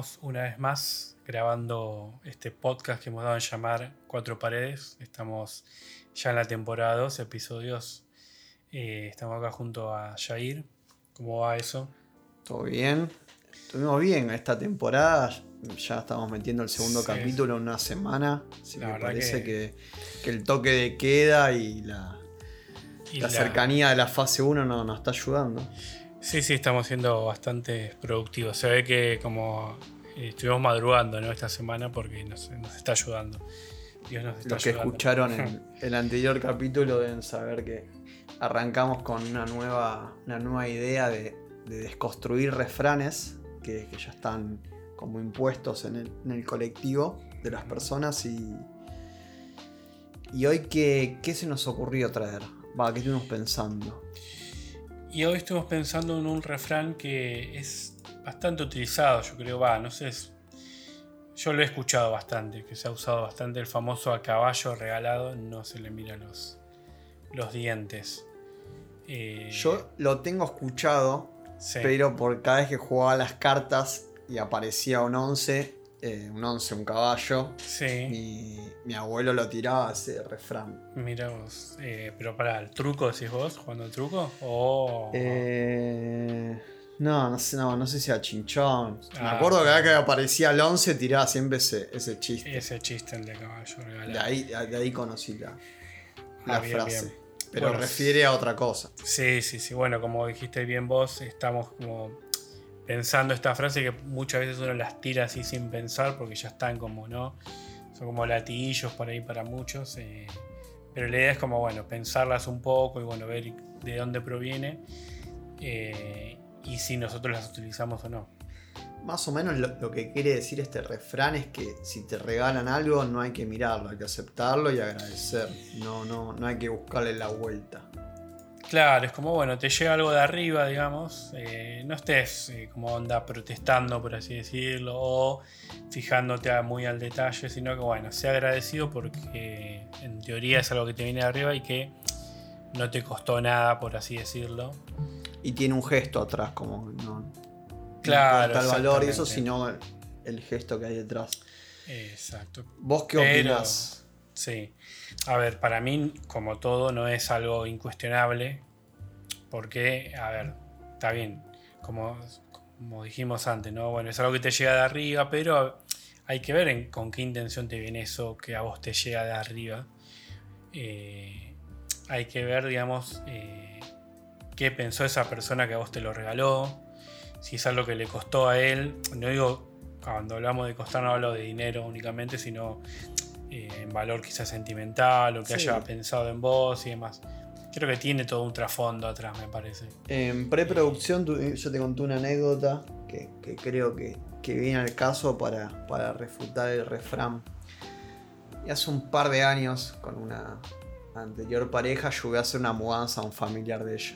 estamos una vez más grabando este podcast que hemos dado en llamar Cuatro Paredes. Estamos ya en la temporada 2, episodios. Eh, estamos acá junto a Jair. ¿Cómo va eso? Todo bien. Estuvimos bien esta temporada. Ya estamos metiendo el segundo Sí. capítulo en una semana. Así La que parece que- que... que el toque de queda y la, Y la cercanía de la fase 1 no, nos está ayudando. Sí, sí, estamos siendo bastante productivos. Se ve que como eh, estuvimos madrugando ¿no? esta semana porque nos, nos está ayudando. Dios nos está Los que ayudando. escucharon el, el anterior capítulo deben saber que arrancamos con una nueva, una nueva idea de, de desconstruir refranes que, que ya están como impuestos en el, en el colectivo de las personas y, y hoy qué, qué se nos ocurrió traer. Va, ¿qué estuvimos pensando? Y hoy estuvimos pensando en un refrán que es bastante utilizado, yo creo, va, no sé, es- yo lo he escuchado bastante, que se ha usado bastante el famoso a caballo regalado, no se le mira los, los dientes. Eh, Yo lo tengo escuchado, sí, pero por cada vez que jugaba las cartas y aparecía un 11, eh, un 11, un caballo, sí, Mi, mi abuelo lo tiraba ese refrán. mira vos, eh, pero para el truco, decís vos, jugando el truco, o... Eh, no, no sé, no, no sé si a Chinchón. Me Ah. acuerdo que cada que aparecía el 11 tiraba siempre ese, ese chiste. Ese chiste, el de caballo regalado. De ahí, de ahí conocí la, Ah, la bien, frase. bien. Pero Bueno, refiere a otra cosa. Sí, sí, sí. Bueno, como dijiste bien vos, estamos como pensando esta frase que muchas veces uno las tira así sin pensar porque ya están como, ¿no? Son como latiguillos por ahí para muchos. eh, pero la idea es como, bueno, pensarlas un poco y bueno, ver de dónde proviene eh, y si nosotros las utilizamos o no. Más o menos lo, lo que quiere decir este refrán es que si te regalan algo no hay que mirarlo, hay que aceptarlo y agradecer. No, no, no hay que buscarle la vuelta. Claro, es como, bueno, te llega algo de arriba, digamos, eh, no estés eh, como onda protestando, por así decirlo, o fijándote a- muy al detalle, sino que, bueno, sea agradecido porque en teoría es algo que te viene de arriba y que no te costó nada, por así decirlo. Y tiene un gesto atrás, como no, Claro, no el valor y eso, sino el, el gesto que hay detrás. Exacto. ¿Vos qué Pero- opinás? Sí. A ver, para mí, como todo, no es algo incuestionable. Porque, a ver, está bien. Como, como dijimos antes, ¿no? Bueno, es algo que te llega de arriba, pero hay que ver en- con qué intención te viene eso que a vos te llega de arriba. Eh, hay que ver, digamos, eh, qué pensó esa persona que a vos te lo regaló. Si es algo que le costó a él. No digo, cuando hablamos de costar, no hablo de dinero únicamente, sino en valor quizás sentimental o que Sí. haya pensado en vos y demás. Creo que tiene todo un trasfondo atrás, me parece. En preproducción tu- yo te conté una anécdota que, que creo que, que viene al caso para, para refutar el refrán. Y hace un par de años, con una anterior pareja, ayudé a hacer una mudanza a un familiar de ella.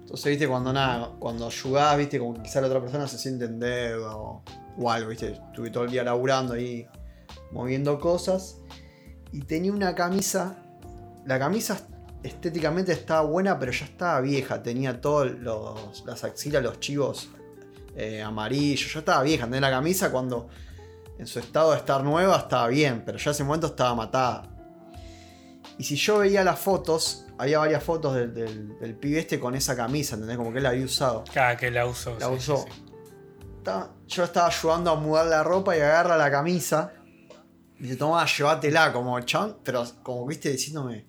Entonces, viste, cuando nada, cuando ayudás, viste, como quizá la otra persona se siente en deuda o, o algo, viste. Estuve todo el día laburando ahí, moviendo cosas. Y tenía una camisa. La camisa estéticamente estaba buena, pero ya estaba vieja. Tenía todas las axilas, los chivos eh, amarillos. Ya estaba vieja. Tenía la camisa cuando en su estado de estar nueva estaba bien, pero ya ese momento estaba matada. Y si yo veía las fotos, había varias fotos del, del, del pibe este con esa camisa, ¿entendés? Como que él la había usado. Cada que la usó. La sí, usó. sí, sí. Yo estaba ayudando a mudar la ropa y agarra la camisa. Y dice, toma, llévatela, como chan, pero como viste diciéndome,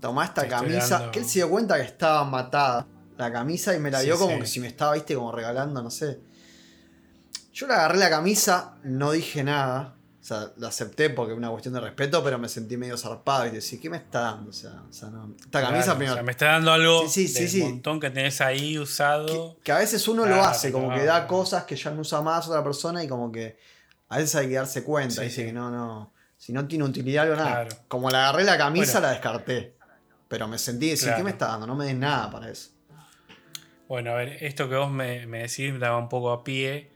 toma esta estoy camisa. dando- Que él se dio cuenta que estaba matada la camisa y me la Sí, dio como sí. que si me estaba, viste, como regalando, no sé. Yo le agarré la camisa, no dije nada. O sea, la acepté porque es una cuestión de respeto, pero me sentí medio zarpado. Y decía, ¿qué me está dando? O sea, o sea, no. Esta camisa Claro, primero. o sea, me está dando algo Sí, sí, sí, del sí. montón que tenés ahí usado. que, que a veces uno lo hace, como que da cosas que ya no usa más otra persona y como que a veces hay que darse cuenta. Sí, dice sí. que no, no. Si no tiene utilidad algo, nada. Claro. Como le agarré la camisa, Bueno. la descarté. Pero me sentí decir, Claro. ¿qué me está dando? No me des nada para eso. Bueno, a ver, esto que vos me, me decís me daba un poco a pie.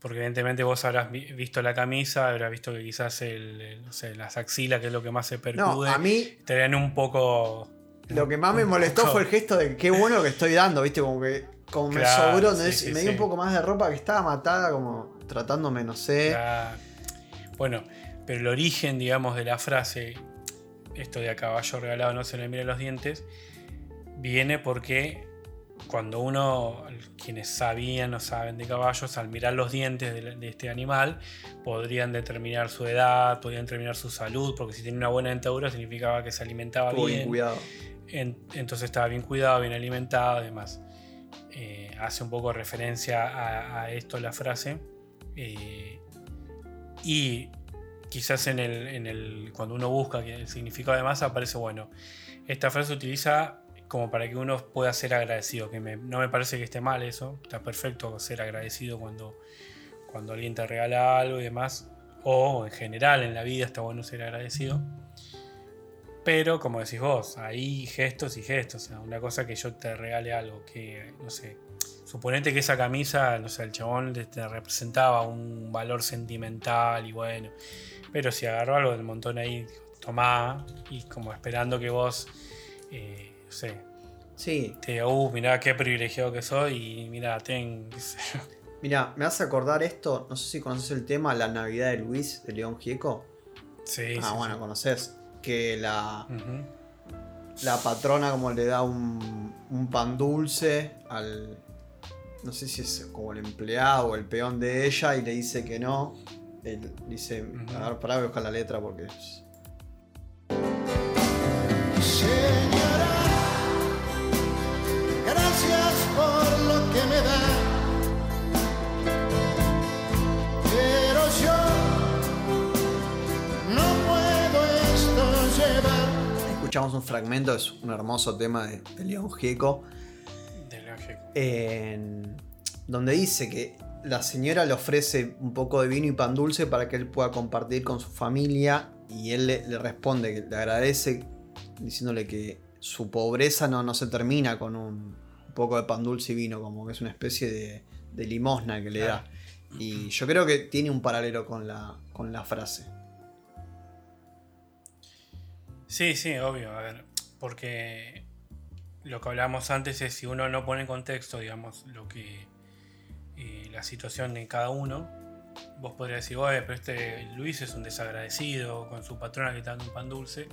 Porque evidentemente vos habrás vi- visto la camisa, habrás visto que quizás el, el- no sé, las axilas, que es lo que más se No, percude, a mí estarían un poco. lo que más me molestó fue el gesto de qué bueno que estoy dando, ¿viste? Como que como me sobró, sí, me dio sí. un poco más de ropa que estaba matada, como tratándome, no sé. Bueno, pero el origen, digamos, de la frase, esto de a caballo regalado no se le mire los dientes, viene porque cuando uno, quienes sabían o saben de caballos, al mirar los dientes de, este animal, podrían determinar su edad, podrían determinar su salud, porque si tiene una buena dentadura significaba que se alimentaba bien. cuidado. entonces estaba bien cuidado, bien alimentado, además. Eh, hace un poco referencia a, esto la frase. Eh, y quizás en el, cuando uno busca el significado además aparece, bueno, esta frase se utiliza como para que uno pueda ser agradecido, que no me parece que esté mal eso, está perfecto ser agradecido cuando, cuando alguien te regala algo y demás, o en general en la vida está bueno ser agradecido. Pero como decís vos, hay gestos y gestos. O sea, una cosa que yo te regale algo que, no sé, suponete que esa camisa, no sé, el chabón te representaba un valor sentimental y bueno. Pero si agarró algo del montón ahí, tomá, y como esperando que vos eh, Sí. Te uh, mirá qué privilegiado que soy y mira, ten. Mira, me hace acordar esto, no sé si conoces el tema La Navidad de Luis de León Gieco. Sí. Ah, bueno, conoces. Que la. La patrona como le da un, un pan dulce al. No sé si es como el empleado o el peón de ella y le dice que no. Él dice, a ver, pará, voy a buscar la letra porque es, escuchamos un fragmento, es un hermoso tema de, León Gieco. De Gieco. donde dice que la señora le ofrece un poco de vino y pan dulce para que él pueda compartir con su familia y él le, responde, que le agradece diciéndole que su pobreza no, no se termina con un, poco de pan dulce y vino, como que es una especie de, limosna que le da. Y yo creo que tiene un paralelo con la, con la frase. Sí, sí, obvio. A ver, porque lo que hablábamos antes es si uno no pone en contexto, digamos, lo que eh, la situación de cada uno, vos podrías decir, oye, pero este Luis es un desagradecido con su patrona que está dando un pan dulce.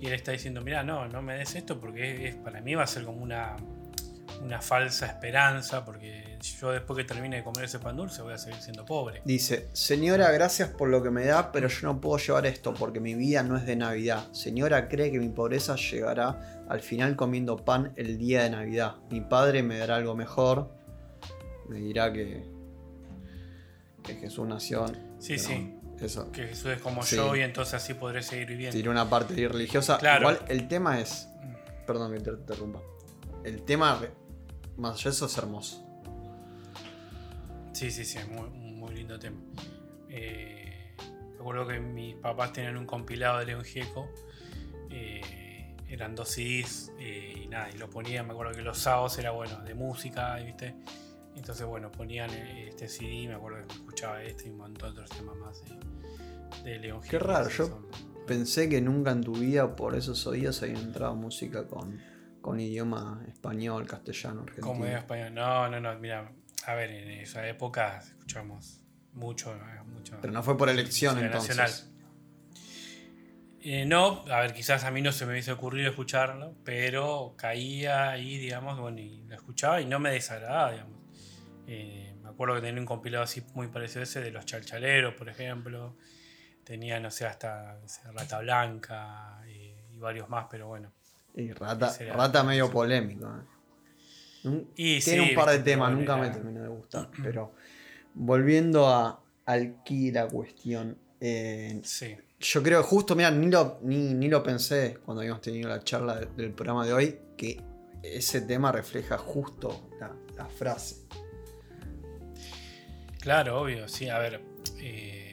Y él está diciendo, mira, no, no me des esto porque es, para mí va a ser como una, una falsa esperanza, porque yo después que termine de comer ese pan dulce voy a seguir siendo pobre. Dice, señora, gracias por lo que me da, pero yo no puedo llevar esto porque mi vida no es de Navidad. Señora, cree que mi pobreza llegará al final comiendo pan el día de Navidad. Mi padre me dará algo mejor. Me dirá que, que Jesús nació. Sí, sí. Eso. Que Jesús es como yo y entonces así podré seguir viviendo. Tiene una parte religiosa. Claro. Igual el tema es. Perdón que te interrumpa. El tema, más allá de eso, es hermoso. Sí, sí, sí, es muy, muy lindo tema. Eh, recuerdo que mis papás tenían un compilado de León Gieco. Eh, eran dos CDs eh, y nada, y lo ponían. Me acuerdo que los sábados era bueno, de música, ¿viste? Entonces, bueno, ponían este CD. Me acuerdo que escuchaba este y un montón de otros temas más de, León Gieco. Qué raro, yo pensé que nunca en tu vida por esos oídos había entrado música con, con idioma español, castellano, argentino. Como español, no, no, no, mira a ver, en esa época escuchamos mucho, mucho. Pero no fue por elección entonces. Nacional. Eh, no, a ver, quizás a mí no se me hubiese ocurrido escucharlo, pero caía ahí, digamos, bueno, y lo escuchaba y no me desagradaba, digamos. Eh, me acuerdo que tenía un compilado así muy parecido a ese de los chalchaleros, por ejemplo. Tenía, no sé, hasta Rata Blanca eh, y varios más, pero bueno. Y Rata, rata medio polémico. Tiene un par de temas, nunca me terminó de gustar. Pero volviendo a aquí la cuestión. Eh, yo creo que justo, mira, ni lo, ni, lo pensé cuando habíamos tenido la charla del programa de hoy, que ese tema refleja justo la, frase. Claro, obvio, sí, a ver. Eh,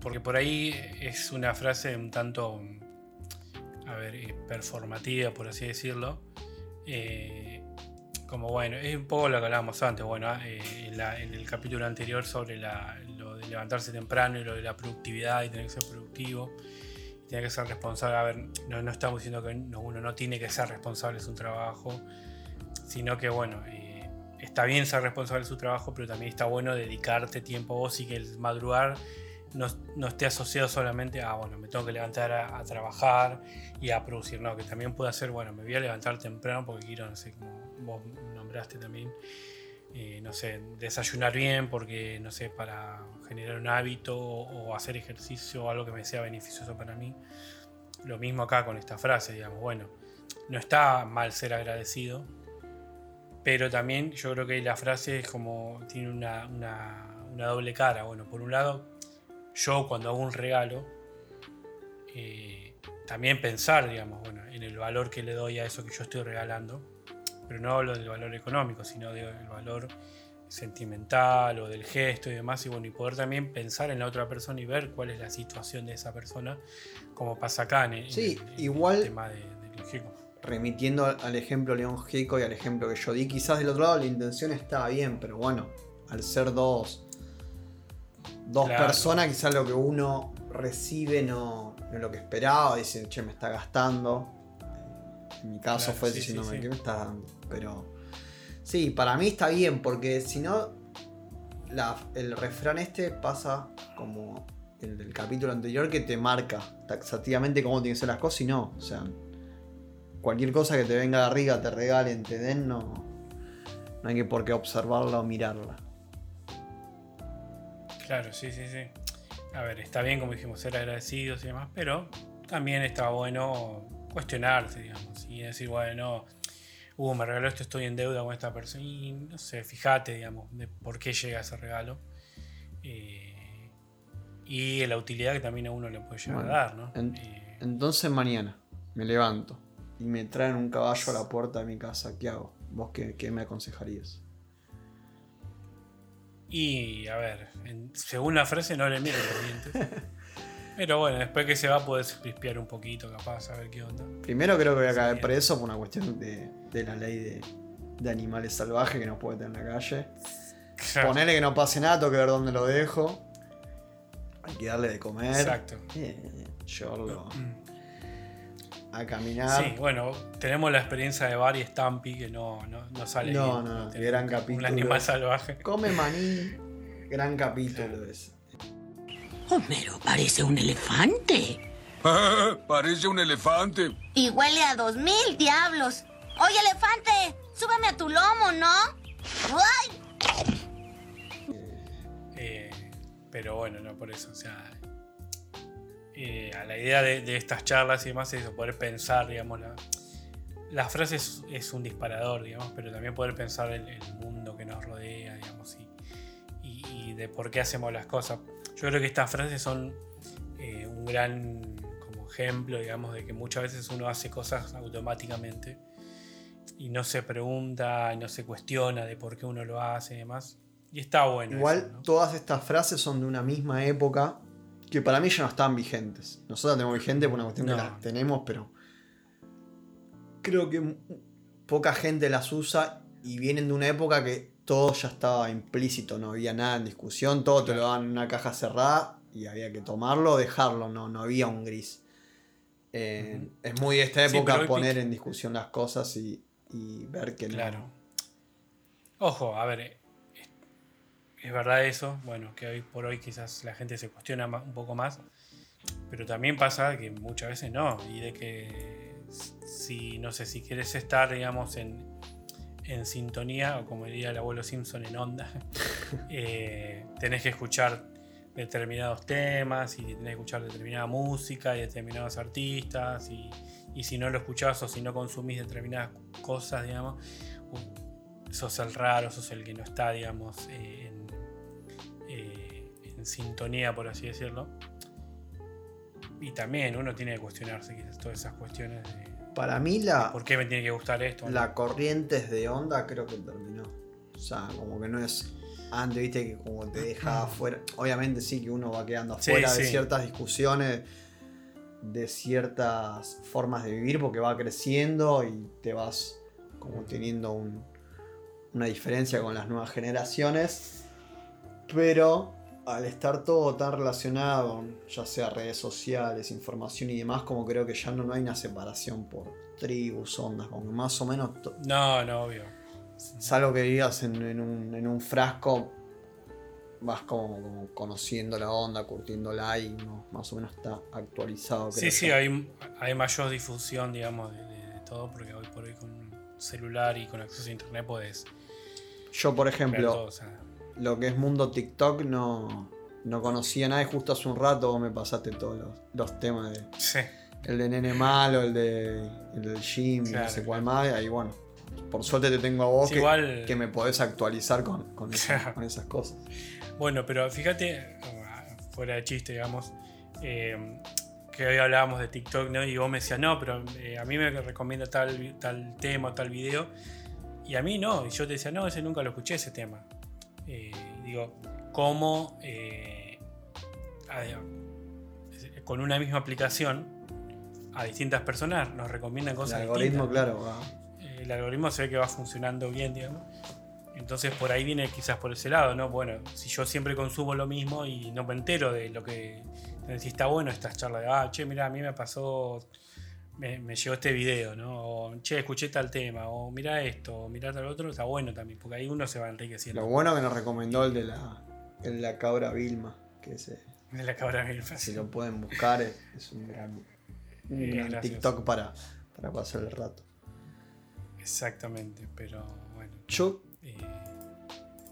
porque por ahí es una frase un tanto, a ver, eh, performativa, por así decirlo. Eh, como bueno, es un poco lo que hablábamos antes, bueno, eh, en, el capítulo anterior sobre lo de levantarse temprano y lo de la productividad y tener que ser productivo, tener que ser responsable. A ver, no, estamos diciendo que uno no tiene que ser responsable de su trabajo, sino que bueno, eh, está bien ser responsable de su trabajo, pero también está bueno dedicarte tiempo a vos y que el madrugar no, no esté asociado solamente a, bueno, me tengo que levantar a, trabajar y a producir, no, que también pueda ser, bueno, me voy a levantar temprano porque quiero, no sé, como vos nombraste también, eh, no sé, desayunar bien porque, no sé, para generar un hábito o, hacer ejercicio o algo que me sea beneficioso para mí. Lo mismo acá con esta frase, digamos, bueno, no está mal ser agradecido, pero también yo creo que la frase es como, tiene una, una doble cara. Bueno, por un lado, yo cuando hago un regalo, eh, también pensar, digamos, bueno, en el valor que le doy a eso que yo estoy regalando, pero no hablo del valor económico, sino del valor sentimental o del gesto y demás, y bueno, y poder también pensar en la otra persona y ver cuál es la situación de esa persona, como pasa acá en, el, igual, tema de, de Remitiendo al ejemplo León Gieco y al ejemplo que yo di, quizás del otro lado la intención estaba bien, pero bueno, al ser dos dos personas, quizás lo que uno recibe no, es lo que esperaba, dicen, che, me está gastando. Mi caso fue diciéndome, ¿qué me está dando? Pero sí, para mí está bien, porque si no, el refrán este pasa como el del capítulo anterior que te marca taxativamente cómo tienen que ser las cosas y no. O sea, cualquier cosa que te venga de arriba, te regalen, te den, no, no hay que por qué observarla o mirarla. Claro, sí, sí, sí. A ver, está bien, como dijimos, ser agradecidos y demás, pero también está bueno cuestionarse, digamos, y decir, bueno, uh, me regaló esto, estoy en deuda con esta persona, y no sé, fíjate, digamos, de por qué llega ese regalo. Eh, y la utilidad que también a uno le puede llegar a dar, ¿no? Eh, entonces mañana me levanto y me traen un caballo a la puerta de mi casa, ¿qué hago? ¿Vos qué, qué me aconsejarías? Y a ver, según la frase no le miren los dientes. Pero bueno, después que se va puedes pispear un poquito, capaz, a ver qué onda. Primero creo que voy a caer preso por una cuestión de, la ley de, animales salvajes que no puede tener en la calle. Ponerle que no pase nada, tengo que ver dónde lo dejo. Hay que darle de comer. Exacto. Eh, yo lo, mm a caminar. Sí, bueno, tenemos la experiencia de Barry Stampy que no, no, sale. No, no, no, gran capítulo. Un animal salvaje. Come maní, gran capítulo ese. Homero parece un elefante. parece un elefante. Y huele a dos mil diablos. Oye, elefante, súbame a tu lomo, ¿no? ¡Ay! Eh, pero bueno, no por eso. O sea, eh, a la idea de, estas charlas y demás es poder pensar, digamos, la, la frase es, un disparador, digamos, pero también poder pensar en el mundo que nos rodea, digamos, y, de por qué hacemos las cosas. Yo creo que estas frases son eh, un gran como ejemplo, digamos, de que muchas veces uno hace cosas automáticamente y no se pregunta, no se cuestiona de por qué uno lo hace y demás. Y está bueno. Igual todas estas frases son de una misma época que para mí ya no están vigentes. Nosotros tenemos vigentes por una cuestión que las tenemos, pero creo que poca gente las usa y vienen de una época que todo ya estaba implícito, no había nada en discusión, todo te lo daban en una caja cerrada y había que tomarlo o dejarlo, no, no había un gris. Eh, es muy de esta época poner en discusión las cosas y, ver que claro. Ojo, a ver, es verdad eso, bueno, que hoy por hoy quizás la gente se cuestiona un poco más, pero también pasa que muchas veces no, y de que si, no sé, si quieres estar, digamos, en, sintonía, o como diría el abuelo Simpson, en onda, eh, tenés que escuchar determinados temas y tenés que escuchar determinada música y determinados artistas y, si no lo escuchás o si no consumís determinadas cosas, digamos, sos el raro, sos el que no está, digamos, eh, sintonía, por así decirlo. Y también uno tiene que cuestionarse todas esas cuestiones de. Para mí, la. ¿Por qué me tiene que gustar esto? La corriente de onda creo que terminó. O sea, como que no es. Antes, viste, que como te deja afuera. Obviamente, sí que uno va quedando afuera de ciertas discusiones, de ciertas formas de vivir, porque va creciendo y te vas como teniendo una diferencia con las nuevas generaciones. Pero al estar todo tan relacionado, ya sea redes sociales, información y demás, como creo que ya no, no hay una separación por tribus, ondas, como más o menos. No, no, obvio. salvo que vivas en, en un, en un frasco, vas como, como conociendo la onda, curtiéndola y no, más o menos está actualizado. creo Sí, sí, hay, hay mayor difusión, digamos, de, de- de todo, porque hoy por hoy con un celular y con acceso a internet puedes Yo, por ejemplo, todo. o sea, lo que es mundo TikTok no, no conocía nada y justo hace un rato vos me pasaste todos los, los temas de sí, el de nene malo, el de el del gym, y no Claro, sé claro. cuál más, y ahí bueno. Por suerte te tengo a vos Sí, que, igual- que me podés actualizar con, con, esa- Claro. con esas cosas. Bueno, pero fíjate, fuera de chiste, digamos, eh, que hoy hablábamos de TikTok, ¿no? Y vos me decías, no, pero eh, a mí me recomienda tal, tal tema, tal video. Y a mí no, y yo te decía, no, ese nunca lo escuché, ese tema. Eh, digo, ¿cómo eh, a- con una misma aplicación a distintas personas nos recomiendan El cosas algoritmo, distintas? claro, el algoritmo se ve que va funcionando bien, digamos. Entonces por ahí viene quizás por ese lado, ¿no? Bueno, si yo siempre consumo lo mismo y no me entero de lo que. Si está bueno estas charlas de, ah, che, mira, a mí me pasó. Me, me llegó este video, ¿no? O, che, escuché tal tema, o mira esto, o mira tal otro, está bueno también, porque ahí uno se va enriqueciendo. Lo bueno que nos recomendó el de la, el de la cabra Vilma, que ese, De la cabra mil si lo pueden buscar, es, es un gran, un Eh, gran. TikTok para, para pasar el rato. Exactamente, pero bueno. Yo eh,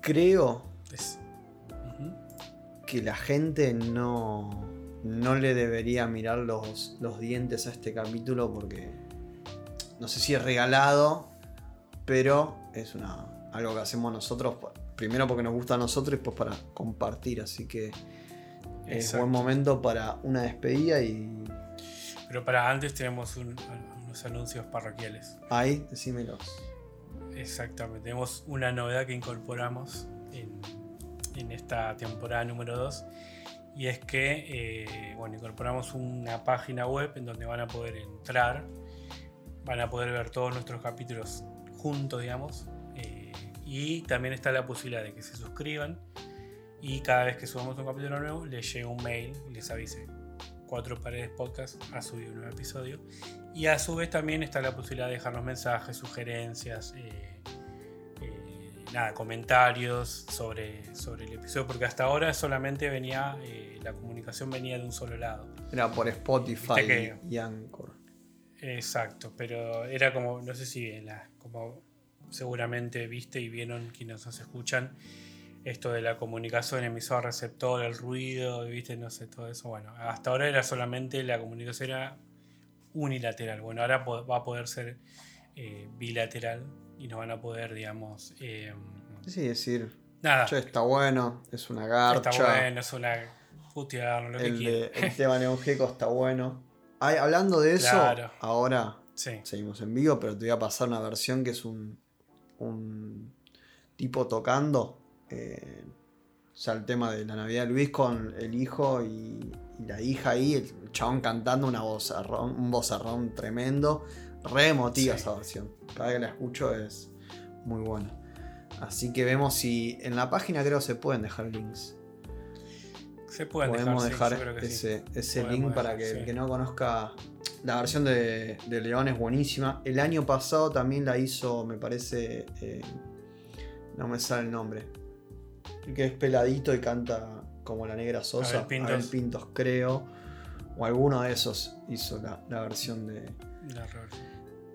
creo es- que la gente no, no le debería mirar los, los dientes a este capítulo porque no sé si es regalado, pero es una, algo que hacemos nosotros, primero porque nos gusta a nosotros y después para compartir, así que es Exacto. buen momento para una despedida y Pero para antes tenemos un- unos anuncios parroquiales. ahí, decímelos. Exactamente, tenemos una novedad que incorporamos en, en esta temporada número 2 y es que eh, bueno, incorporamos una página web en donde van a poder entrar, van a poder ver todos nuestros capítulos juntos, digamos, eh, y también está la posibilidad de que se suscriban y cada vez que subamos un capítulo nuevo les llegue un mail y les avise. Cuatro Paredes Podcast ha subido un nuevo episodio y a su vez también está la posibilidad de dejarnos mensajes, sugerencias, eh, nada, comentarios sobre, sobre el episodio, porque hasta ahora solamente venía, eh, la comunicación venía de un solo lado. Era por Spotify que- y Anchor. Exacto, pero era como, no sé si en la, como seguramente viste y vieron quienes nos escuchan, esto de la comunicación emisor-receptor, el ruido, viste, no sé, todo eso. Bueno, hasta ahora era solamente la comunicación era unilateral. Bueno, ahora va a poder ser eh, bilateral y nos van a poder, digamos, eh, Sí, decir, nada, che, está bueno, es una garcha. está bueno, es una putear, lo que el, de, quieran. el tema está bueno. Ay, hablando de eso, Claro. ahora Sí, seguimos en vivo, pero te voy a pasar una versión que es un, un tipo tocando. eh, o sea, el tema de la Navidad de Luis con el hijo y, y la hija ahí, el chabón cantando una vozarrón, un vozarrón tremendo. Re emotiva Sí. esa versión. Cada vez que la escucho es muy buena. Así que vemos si en la página creo se pueden dejar links. se pueden Podemos dejar, sí. ese, ese Podemos link para que el que no conozca. La versión de, de León es buenísima. El año pasado también la hizo, me parece. eh, no me sale el nombre. El que es peladito y canta como la negra Sosa. Abel Pintos. Abel Pintos, creo. O alguno de esos hizo la, la versión de.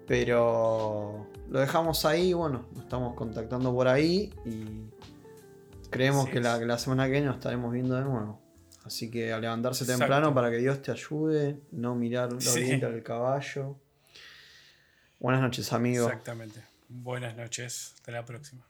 Pero lo dejamos ahí, bueno, nos estamos contactando por ahí y creemos que, la, semana que viene nos estaremos viendo de nuevo. Así que a levantarse temprano para que Dios te ayude, no mirar la sí. orilla del caballo. Buenas noches, amigo. Exactamente. Buenas noches. Hasta la próxima.